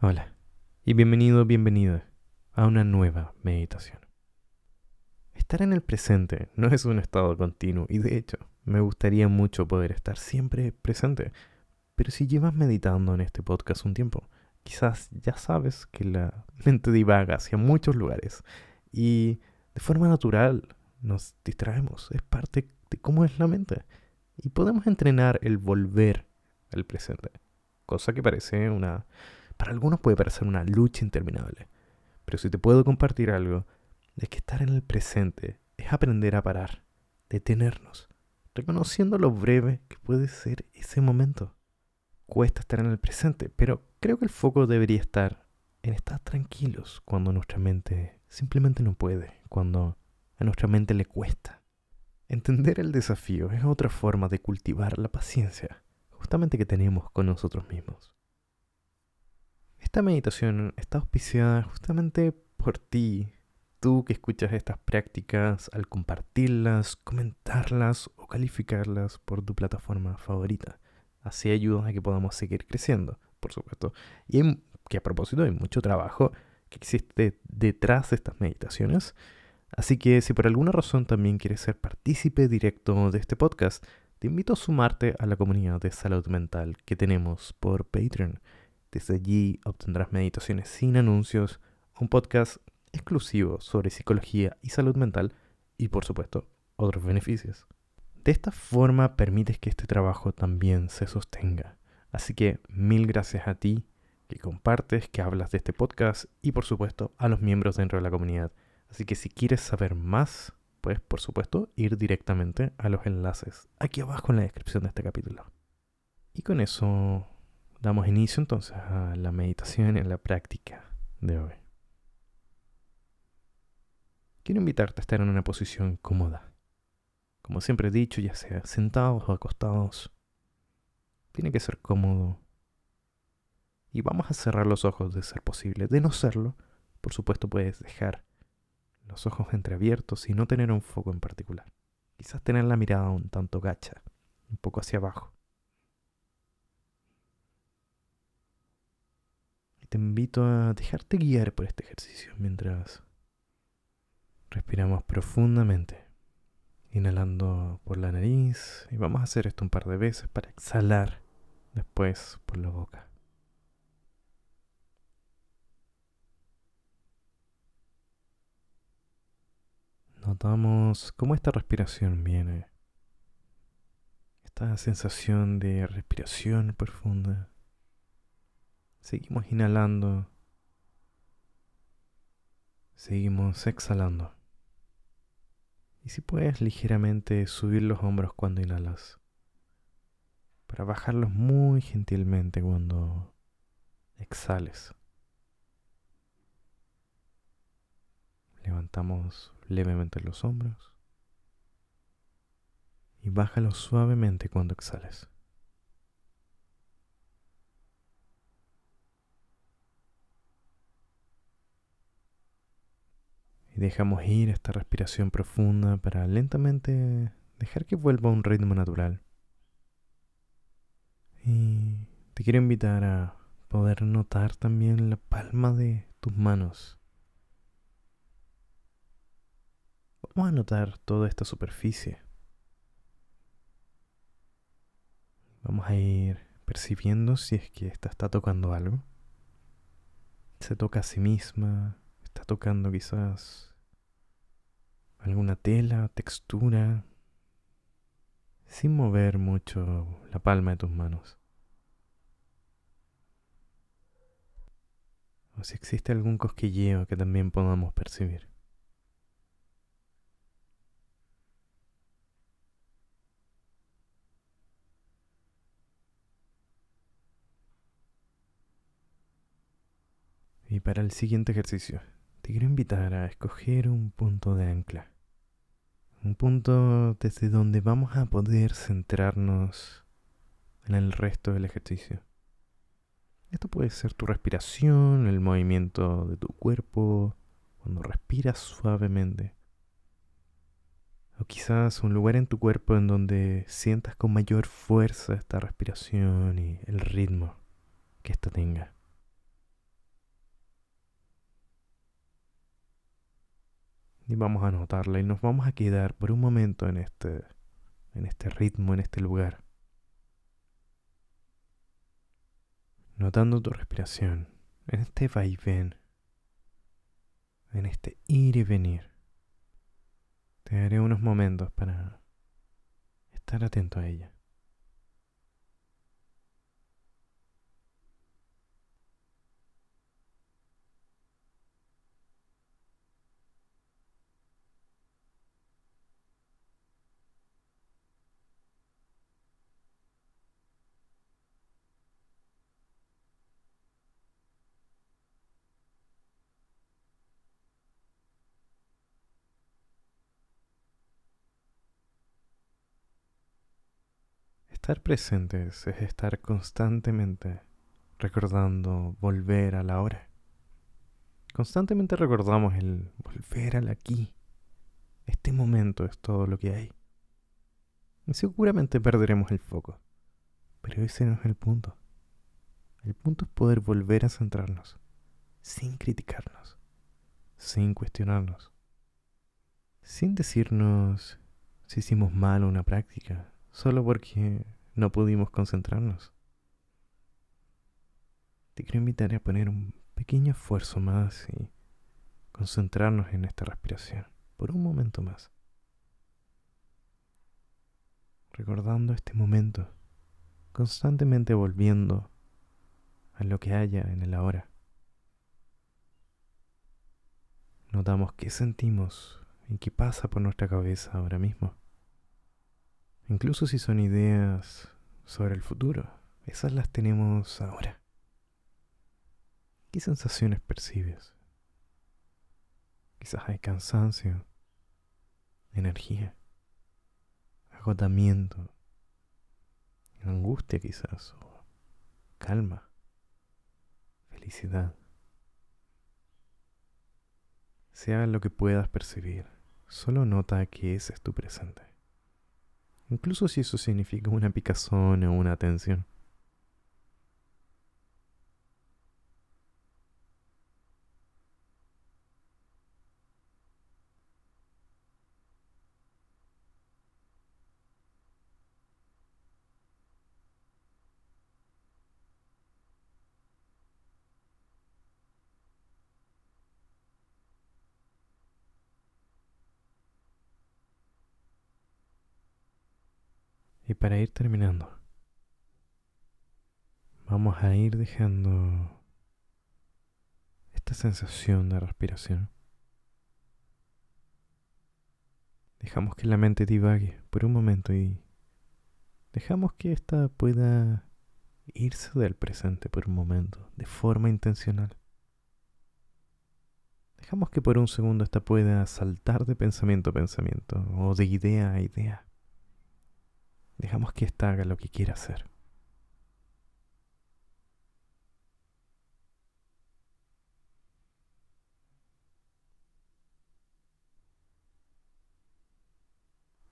Hola y bienvenido, bienvenida a una nueva meditación. Estar en el presente no es un estado continuo y de hecho me gustaría mucho poder estar siempre presente, pero si llevas meditando en este podcast un tiempo, quizás ya sabes que la mente divaga hacia muchos lugares y de forma natural nos distraemos, es parte de cómo es la mente y podemos entrenar el volver al presente, cosa que parece una para algunos puede parecer una lucha interminable, pero si te puedo compartir algo, es que estar en el presente es aprender a parar, detenernos, reconociendo lo breve que puede ser ese momento. Cuesta estar en el presente, pero creo que el foco debería estar en estar tranquilos cuando nuestra mente simplemente no puede, cuando a nuestra mente le cuesta. Entender el desafío es otra forma de cultivar la paciencia, justamente que tenemos con nosotros mismos. Esta meditación está auspiciada justamente por ti, tú que escuchas estas prácticas al compartirlas, comentarlas o calificarlas por tu plataforma favorita. Así ayudas a que podamos seguir creciendo, por supuesto. Y que a propósito hay mucho trabajo que existe detrás de estas meditaciones. Así que si por alguna razón también quieres ser partícipe directo de este podcast, te invito a sumarte a la comunidad de salud mental que tenemos por Patreon. Desde allí obtendrás meditaciones sin anuncios, un podcast exclusivo sobre psicología y salud mental y por supuesto otros beneficios. De esta forma permites que este trabajo también se sostenga. Así que mil gracias a ti que compartes, que hablas de este podcast y por supuesto a los miembros dentro de la comunidad. Así que si quieres saber más, puedes por supuesto ir directamente a los enlaces aquí abajo en la descripción de este capítulo. Y con eso Damos inicio entonces a la meditación y a la práctica de hoy. Quiero invitarte a estar en una posición cómoda. Como siempre he dicho, ya sea sentados o acostados, tiene que ser cómodo. Y vamos a cerrar los ojos de ser posible. De no serlo, por supuesto puedes dejar los ojos entreabiertos y no tener un foco en particular. Quizás tener la mirada un tanto gacha, un poco hacia abajo. Te invito a dejarte guiar por este ejercicio mientras respiramos profundamente, inhalando por la nariz y vamos a hacer esto un par de veces para exhalar después por la boca. Notamos cómo esta respiración viene, esta sensación de respiración profunda Seguimos inhalando. Seguimos exhalando. Y si puedes ligeramente subir los hombros cuando inhalas. Para bajarlos muy gentilmente cuando exhales. Levantamos levemente los hombros. Y bájalos suavemente cuando exhales. Dejamos ir esta respiración profunda para lentamente dejar que vuelva a un ritmo natural. Y te quiero invitar a poder notar también la palma de tus manos. Vamos a notar toda esta superficie. Vamos a ir percibiendo si es que esta está tocando algo. Se toca a sí misma, está tocando quizás alguna tela, textura, sin mover mucho la palma de tus manos. O si existe algún cosquilleo que también podamos percibir. Y para el siguiente ejercicio, te quiero invitar a escoger un punto de ancla. Un punto desde donde vamos a poder centrarnos en el resto del ejercicio. Esto puede ser tu respiración, el movimiento de tu cuerpo, cuando respiras suavemente. O quizás un lugar en tu cuerpo en donde sientas con mayor fuerza esta respiración y el ritmo que ésta tenga. Y vamos a notarla y nos vamos a quedar por un momento en este, en este ritmo, en este lugar. Notando tu respiración, en este vaivén, en este ir y venir. Te daré unos momentos para estar atento a ella. Estar presentes es estar constantemente recordando volver a la hora. Constantemente recordamos el volver al aquí. Este momento es todo lo que hay. Y seguramente perderemos el foco. Pero ese no es el punto. El punto es poder volver a centrarnos, sin criticarnos, sin cuestionarnos, sin decirnos si hicimos mal una práctica, solo porque no pudimos concentrarnos. Te quiero invitar a poner un pequeño esfuerzo más y concentrarnos en esta respiración por un momento más. Recordando este momento, constantemente volviendo a lo que haya en el ahora. Notamos qué sentimos y qué pasa por nuestra cabeza ahora mismo. Incluso si son ideas sobre el futuro, esas las tenemos ahora. ¿Qué sensaciones percibes? Quizás hay cansancio, energía, agotamiento, angustia quizás, o calma, felicidad. Sea lo que puedas percibir, solo nota que ese es tu presente incluso si eso significa una picazón o una tensión. Y para ir terminando, vamos a ir dejando esta sensación de respiración. Dejamos que la mente divague por un momento y dejamos que ésta pueda irse del presente por un momento, de forma intencional. Dejamos que por un segundo ésta pueda saltar de pensamiento a pensamiento o de idea a idea. Dejamos que ésta haga lo que quiera hacer.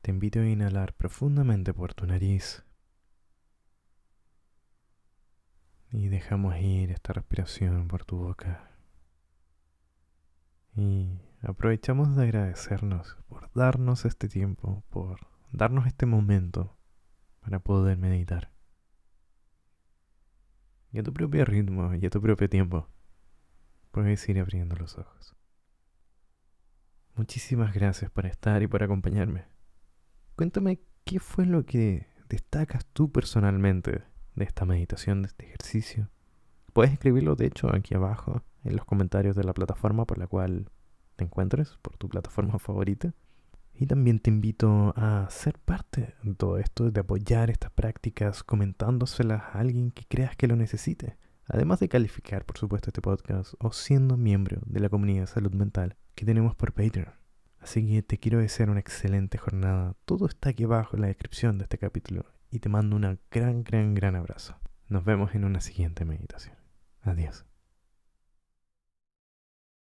Te invito a inhalar profundamente por tu nariz y dejamos ir esta respiración por tu boca. Y aprovechamos de agradecernos por darnos este tiempo, por darnos este momento para poder meditar. Y a tu propio ritmo y a tu propio tiempo puedes ir abriendo los ojos. Muchísimas gracias por estar y por acompañarme. Cuéntame qué fue lo que destacas tú personalmente de esta meditación, de este ejercicio. Puedes escribirlo, de hecho, aquí abajo, en los comentarios de la plataforma por la cual te encuentres, por tu plataforma favorita. Y también te invito a ser parte de todo esto, de apoyar estas prácticas, comentándoselas a alguien que creas que lo necesite. Además de calificar, por supuesto, este podcast o siendo miembro de la comunidad de salud mental que tenemos por Patreon. Así que te quiero desear una excelente jornada. Todo está aquí abajo en la descripción de este capítulo y te mando un gran, gran, gran abrazo. Nos vemos en una siguiente meditación. Adiós.